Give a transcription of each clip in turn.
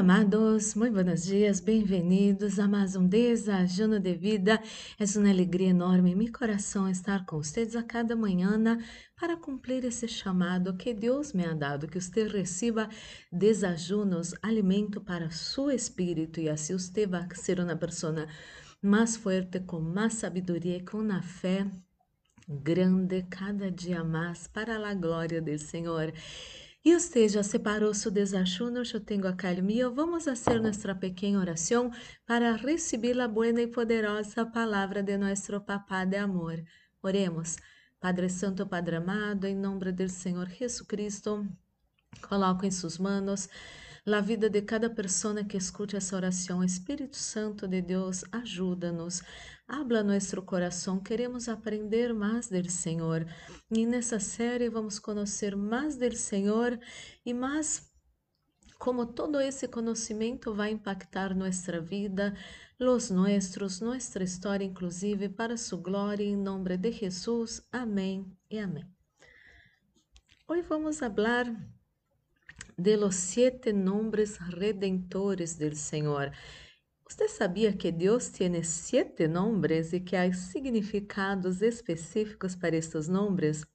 Amados, muito buenos dias, bem-vindos a mais um Desajuno de Vida. É uma alegria enorme em meu coração estar com vocês a cada manhã para cumprir esse chamado que Deus me ha dado, que você receba desajunos, alimento para seu espírito e assim você vai ser uma pessoa mais forte, com mais sabedoria e com uma fé grande cada dia mais para a glória do Senhor. E você já separou seu desajuno, eu tenho a calmia. Vamos fazer nossa pequena oração para receber a boa e poderosa palavra de nosso Papá de amor. Oremos. Padre Santo, Padre amado, em nome do Senhor Jesus Cristo, coloco em suas mãos a vida de cada pessoa que escute essa oração. Espírito Santo de Deus, ajuda-nos. Habla nosso coração, queremos aprender mais do Senhor. E nessa série vamos conhecer mais do Senhor e mais como todo esse conhecimento vai impactar nossa vida, os nossos, nossa história, inclusive, para sua glória, em nome de Jesus. Amém e amém. Hoje vamos falar de los siete nombres redentores del Senhor. Você sabia que Deus tem sete nomes e que há significados específicos para estes nomes?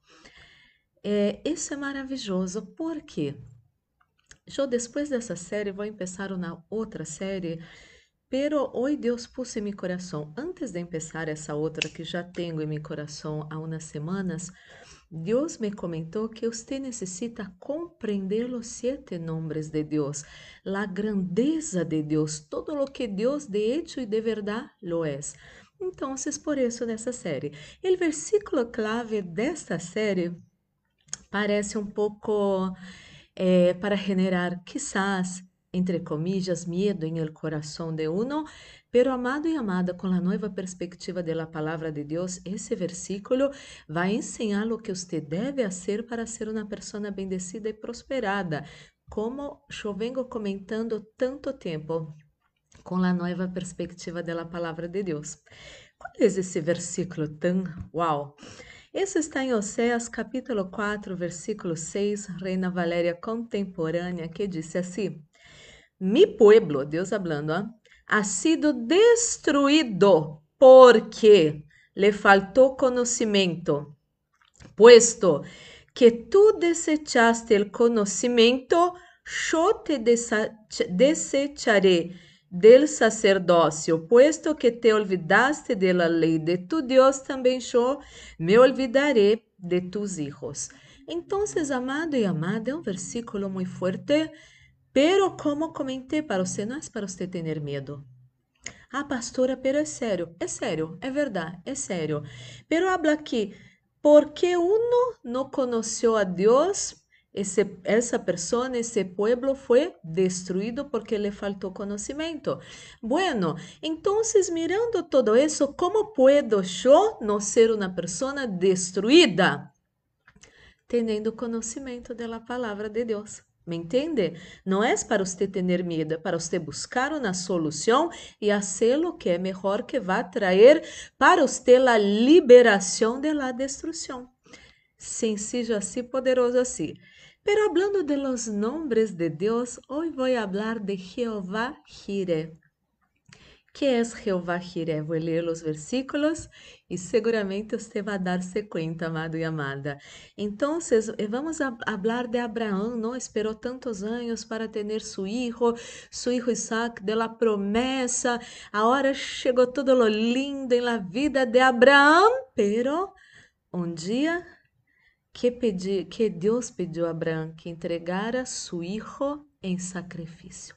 É, isso é maravilhoso, porque eu depois dessa série vou começar uma outra série, pero hoje Deus pôs em meu coração, antes de começar essa outra que já tenho em meu coração há umas semanas, Deus me comentou que você necessita compreender os sete nomes de Deus, a grandeza de Deus, todo o que Deus de hecho e de verdade lo é. Então, por isso nessa série. O versículo clave desta série parece um pouco eh, para generar, quizás, entre comillas, medo em el coração de uno, pero amado e amada, com a nova perspectiva da palavra de Deus, esse versículo vai ensinar o que você deve fazer para ser uma pessoa bendecida e prosperada, como eu venho comentando tanto tempo com a nova perspectiva da palavra de Deus. Qual é esse versículo tão uau? Esse está em Oséias capítulo 4, versículo 6, Reina Valéria contemporânea, que disse assim: Mi pueblo, Deus hablando, ¿eh? ha sido destruído porque le faltó conocimiento, puesto que tú desechaste el conocimiento, yo te desecharé del sacerdocio, puesto que te olvidaste de la ley de tu Dios, también yo me olvidaré de tus hijos. Entonces, amado y amada, é um versículo muito forte Pero como comentei para você, não é para você ter medo. Ah, pastora, pero é sério. É sério, é verdade, é sério. Pero habla aqui, porque uno não conheceu a Deus, esse, essa pessoa, esse pueblo foi destruído porque lhe faltou conhecimento. Bueno, então, mirando todo isso, como puedo eu não ser uma pessoa destruída? Tendo conhecimento da palavra de Deus. ¿Me entende? Não é para você ter medo, é para você buscar uma solução e fazer o que é melhor que vai trazer para você a liberação de la destruição. Sencillo assim, poderoso assim. Pero hablando de los nombres de Deus, hoje vou falar de Jeová Jireh que é Jeová Jireh? Vou ler os versículos e seguramente você vai dar-se amado e amada. Então, vamos falar de Abraão, não esperou tantos anos para ter seu filho, seu filho Isaac, de la promessa. Agora chegou tudo lo lindo na vida de Abraão, pero um dia que, pedi, que Deus pediu a Abraão que entregara seu filho em sacrifício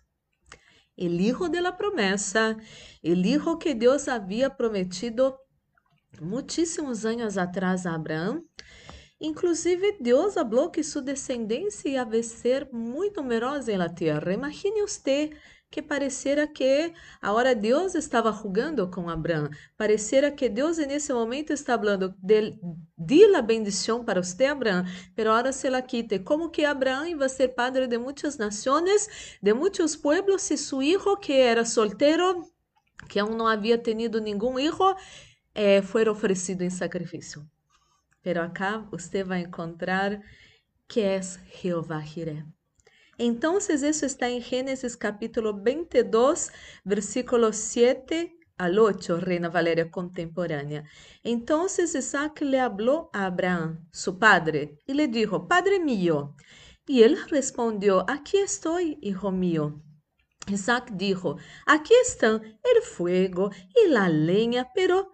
el hijo de la promessa, el hijo que Deus havia prometido muitíssimos anos atrás a Abraão. Inclusive, Deus falou que sua descendência ia ser muito numerosa na terra. Imagine você que parecerá que agora Deus estava jugando com Abraão. Parecerá que Deus nesse momento está falando de, de la bendição para você, Abraão, pero agora se la quite. Como que Abraão ia ser padre de muitas nações, de muitos pueblos, e seu filho, que era solteiro, que aún não havia tenido nenhum filho, eh, foi oferecido em sacrifício. Pero acá você vai encontrar que é Jeová Jireh. Então, isso está em Gênesis capítulo 22, versículo 7 al 8, Reina Valéria contemporânea. Então, Isaac le habló a Abraão, su padre, e le dijo, Padre mío. E ele respondeu, Aqui estou, hijo mío. Isaac dijo, Aquí están el fuego y la leña, pero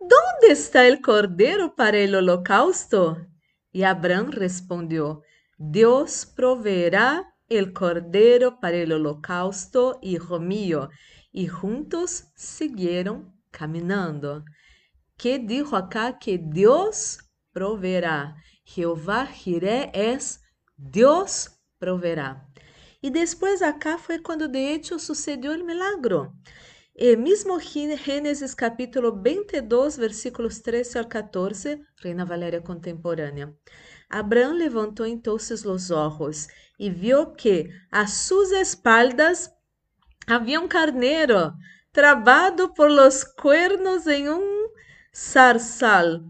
¿dónde está el cordero para el holocausto? Y Abraham respondió, Dios proveerá el cordero para el holocausto, hijo mío. Y juntos siguieron caminando. Que dijo acá que Dios proveerá. Jehová Jireh es Dios proveerá. E depois acá foi quando de hecho sucedeu o milagro. E mesmo Gênesis capítulo 22, versículos 13 ao 14, Reina Valéria contemporânea. Abraão levantou então os olhos e viu que a suas espaldas havia um carneiro travado por los cuernos em um zarzal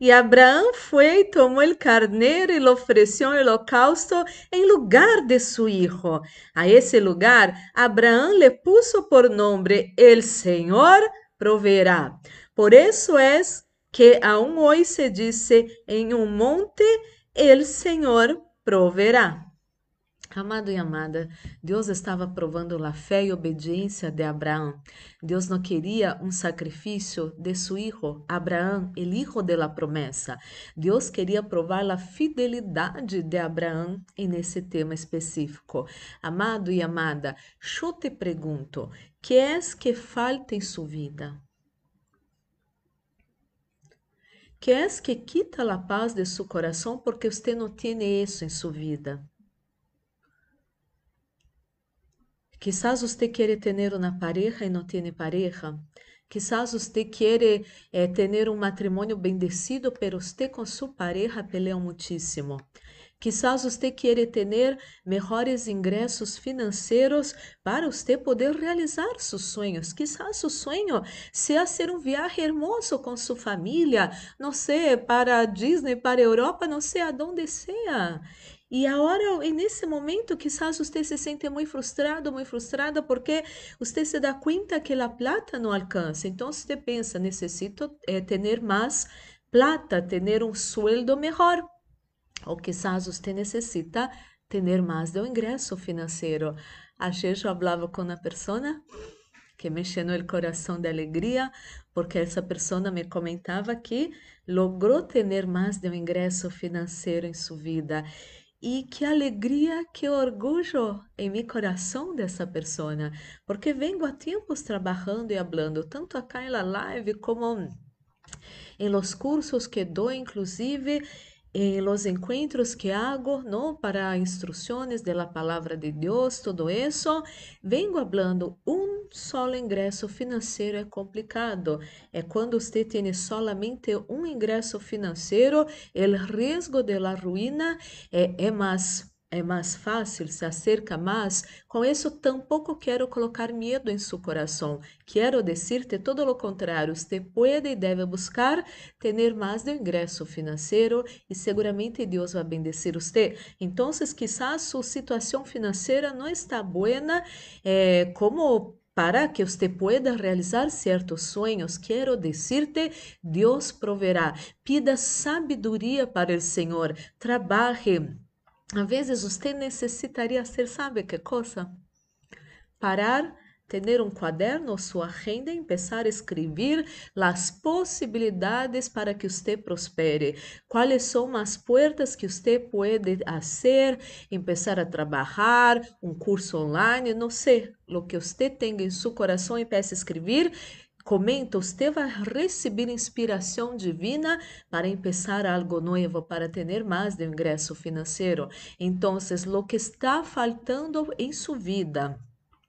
e Abraão foi, tomou o carneiro e lhe ofereceu o holocausto em lugar de seu filho. A esse lugar, Abraão lhe puso por nome: El Senhor proverá. Por isso é que aún hoje se diz em um monte: El Senhor proverá. Amado e amada, Deus estava provando a fé e obediência de Abraão. Deus não queria um sacrifício de seu filho, Abraão, o de la promessa. Deus queria provar a fidelidade de Abraão nesse tema específico. Amado e amada, eu te pergunto, que é que falta em sua vida? Que é que quita a paz de seu coração porque você não tem isso em sua vida? Quizás usted quiere tener una pareja y no tiene pareja. Quizás usted quiere eh, tener un matrimonio bendecido, pero usted con su pareja pelea muchísimo. Quizás usted quiere tener mejores ingresos financieros para usted poder realizar sus sueños. Quizás su sueño sea hacer un viaje hermoso con su familia, no sé, para Disney, para Europa, no sé, a donde sea. E agora, nesse momento, quizás você se sente muito frustrado, muito frustrada, porque você se dá conta que a plata não alcança. Então, você pensa, necessito eh, ter mais plata, ter um sueldo melhor. Ou quizás você necessita ter mais de um ingresso financeiro. Ayer eu falava com uma pessoa que me llenou o coração de alegria, porque essa pessoa me comentava que logrou ter mais de um ingresso financeiro em sua vida. E que alegria, que orgulho em meu coração dessa pessoa, porque vengo há tempos trabalhando e falando, tanto em la live como em los cursos que dou, inclusive en los encuentros que hago, ¿no? Para instrucciones de la palabra de Dios, todo eso, vengo hablando, un solo ingreso financeiro é complicado. É quando você tem solamente um ingresso financeiro, o risco de la ruína é, é mais é mais fácil, se acerca mais. Com isso, tampouco quero colocar medo em seu coração. Quero dizer-te todo o contrário. Você pode e deve buscar ter mais de ingresso financeiro e seguramente Deus vai bendecir você. Então, quizás sua situação financeira não está boa, eh, como para que você pueda realizar certos sonhos, quero dizer-te, Deus proverá. Pida sabedoria para o Senhor. Trabalhe às vezes você necessitaria ser, sabe que coisa? Parar, um quaderno ou sua agenda e começar a escrever as possibilidades para que você prospere. Quais são as portas que você pode fazer, começar a trabalhar, um curso online, não sei. O que você tem em seu coração e comece a escrever Comenta, você vai receber inspiração divina para começar algo novo, para ter mais de ingresso financeiro. Então, o que está faltando em sua vida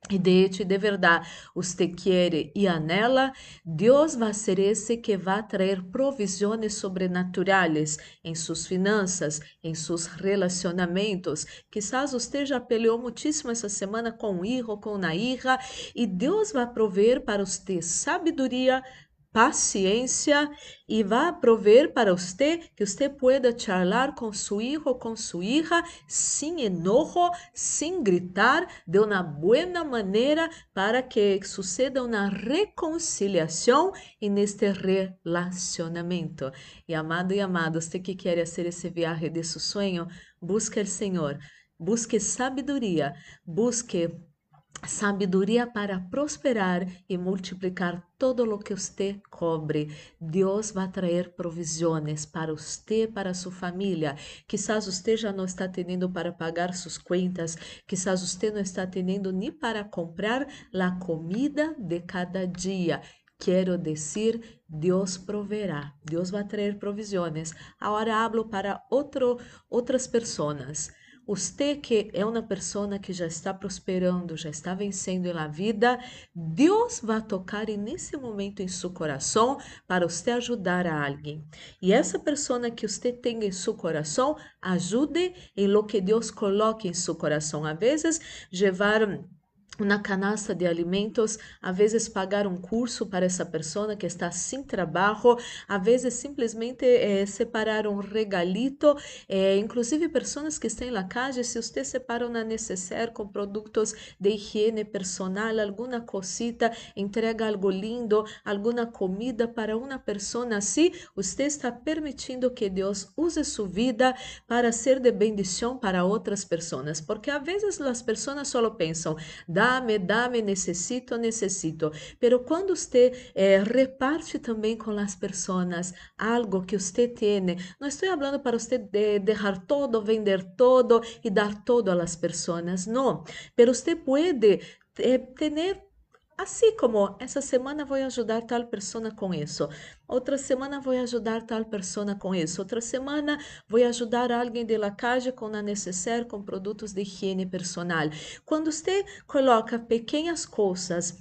e de hecho, de verdade, você quer e anela, Deus vai ser esse que vai trazer provisões sobrenaturais em suas finanças, em seus relacionamentos. Quizás você já peleou muitíssimo essa semana com o hijo, com a hija, e Deus vai prover para você sabedoria paciencia y va a proveer para usted que usted pueda charlar con su hijo, con su hija, sin enojo, sin gritar, de una buena manera para que suceda una reconciliación en este relacionamiento. Y amado y amado, usted que quiere hacer ese viaje de su sueño, busque el Señor, busque sabiduría, busque sabedoria para prosperar e multiplicar todo o que você cobre. Deus vai trazer provisões para você, para sua família. Quizás você já não está tendo para pagar suas contas, quizás você não está tendo nem para comprar a comida de cada dia. Quero dizer, Deus proverá, Deus vai trazer provisões. Agora hablo para outro, outras pessoas. Você que é uma pessoa que já está prosperando, já está vencendo na vida, Deus vai tocar nesse momento em seu coração para você ajudar a alguém. E essa pessoa que você tem em seu coração, ajude em lo que Deus coloque em seu coração. Às vezes, levar uma canasta de alimentos, a vezes pagar um curso para essa pessoa que está sem trabalho, a vezes simplesmente eh, separar um regalito, eh, inclusive pessoas que estão na calle, se você separa uma necessaire com produtos de higiene personal, alguma cosita, entrega algo lindo, alguma comida para uma pessoa assim, você está permitindo que Deus use sua vida para ser de bendição para outras pessoas, porque às vezes as pessoas só pensam, dá-me, dá-me, necessito, necessito. Pero quando você eh, reparte também com as pessoas algo que você tem, não estou falando para você de deixar todo, vender todo e dar todo às pessoas, não. Pero você pode eh, ter Assim como essa semana vou ajudar tal pessoa com isso, outra semana vou ajudar tal pessoa com isso, outra semana vou ajudar alguém de la calle com a necessaire, com produtos de higiene personal. Quando você coloca pequenas coisas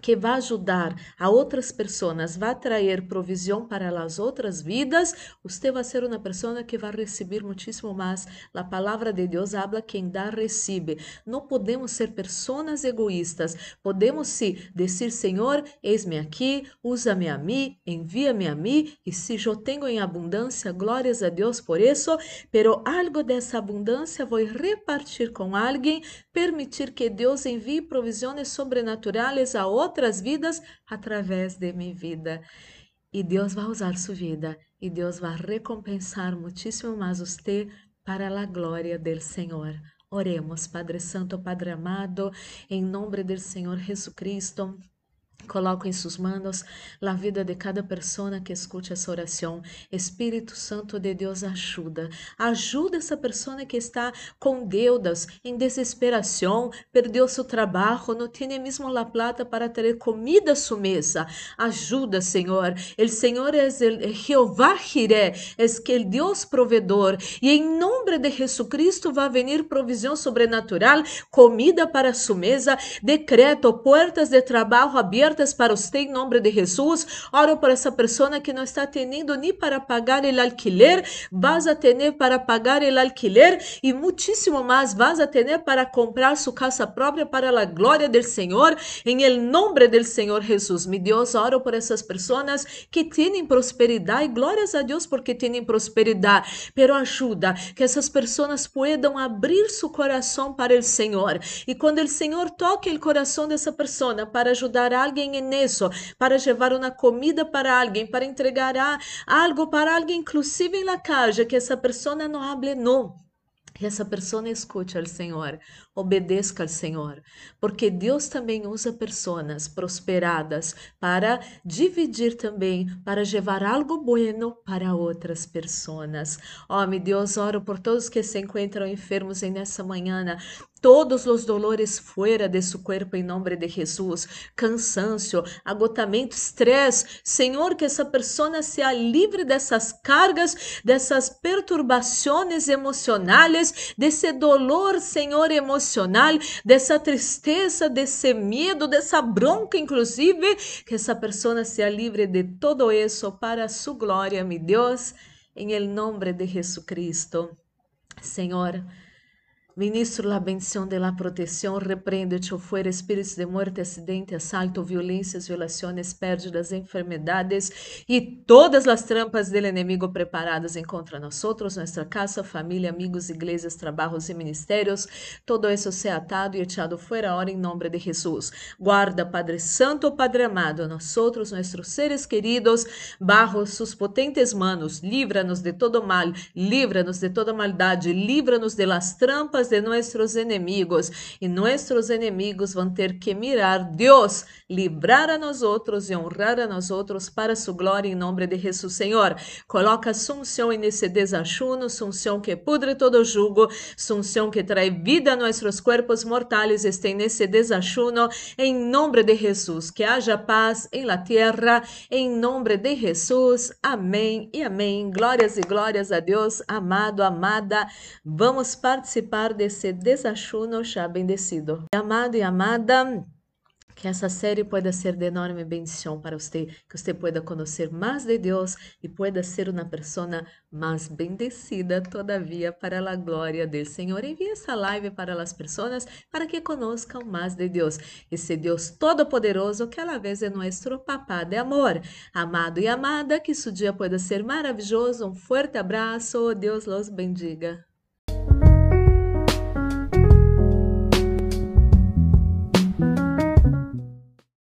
que vai ajudar a outras pessoas, vai trazer provisão para as outras vidas, você vai ser uma pessoa que vai receber muitíssimo mais. A palavra de Deus habla quem dá recebe. Não podemos ser pessoas egoístas. Podemos sim dizer, Senhor, eis-me aqui, usa-me a mim, envia-me a mim, e se eu tenho em abundância, glórias a Deus por isso, pero algo dessa abundância vou repartir com alguém, permitir que Deus envie provisões sobrenaturais a outras vidas através de minha vida. E Deus vai usar sua vida e Deus vai recompensar muitíssimo mais você para a glória do Senhor. Oremos, Padre Santo, Padre amado, em nome do Senhor Jesus Cristo. Coloco em suas mãos a vida de cada pessoa que escute essa oração. Espírito Santo de Deus, ajuda. Ajuda essa pessoa que está com deudas, em desesperação, perdeu seu trabalho, não tem mesmo a plata para ter comida à sua mesa. Ajuda, Senhor. O Senhor é Jeová Jiré, é o Deus provedor. E em nome de Jesus Cristo vai vir provisão sobrenatural, comida para sua mesa. Decreto portas de trabalho abertas para você em nome de Jesus. Oro por essa pessoa que não está tendo nem para pagar o alquiler, vas a ter para pagar o alquiler e muitíssimo mais vas a ter para comprar sua casa própria para a glória do Senhor. Em nome do Senhor Jesus, meu Deus, oro por essas pessoas que têm prosperidade. Glórias a Deus porque têm prosperidade. Pero ajuda que essas pessoas puedan abrir seu coração para o Senhor. E quando o Senhor toque o coração dessa pessoa para ajudar alguém nisso, para levar uma comida para alguém, para entregar algo para alguém, inclusive na casa, que essa pessoa não hable não. Que essa pessoa escute ao Senhor, obedeça ao Senhor, porque Deus também usa pessoas prosperadas para dividir também, para levar algo bueno para outras pessoas. Oh, meu Deus, oro por todos que se encontram enfermos nessa manhã, todos os dolores fora de seu corpo em nome de Jesus, cansancio, agotamento, estresse. Senhor, que essa pessoa seja livre dessas cargas, dessas perturbações emocionais, desse dolor, Senhor, emocional, dessa tristeza, desse medo, dessa bronca, inclusive, que essa pessoa seja livre de todo isso para sua glória, meu Deus, em nome de Jesus Cristo. Senhor, Ministro la bendición de la protección, repreende, echo fuera espíritos de muerte, acidente, asalto, violências, violações, pérdidas, enfermedades e todas as trampas del enemigo preparadas em contra nosotros, nossa casa, família, amigos, igrejas, trabalhos e ministérios. Todo isso sea atado e echado fuera ahora em nome de Jesus. Guarda, Padre Santo, Padre amado, nosotros, nossos seres queridos, bajo sus potentes manos, líbranos de todo mal, líbranos de toda maldade, líbranos de las trampas de nuestros enemigos e nuestros enemigos vão ter que mirar Deus, livrar a nós outros e honrar a nós outros para sua glória em nome de Jesus Senhor. Coloca sunção nesse desachuno, sunção que pudre todo jugo, sunção que traz vida a nossos corpos mortais, este nesse desachuno em nome de Jesus. Que haja paz em la terra, em nome de Jesus. Amém e amém. Glórias e glórias a Deus, amado, amada. Vamos participar desse desachuno já bendecido. Amado e amada, que essa série pueda ser de enorme bendição para você, que você pueda conhecer mais de Deus e pueda ser uma pessoa mais bendecida todavia para a glória do Senhor. Envie essa live para as pessoas para que conozcam mais de Deus, esse Deus todo-poderoso que la vez é nosso papá de amor. Amado e amada, que seu dia pueda ser maravilhoso. Um forte abraço. Deus los bendiga.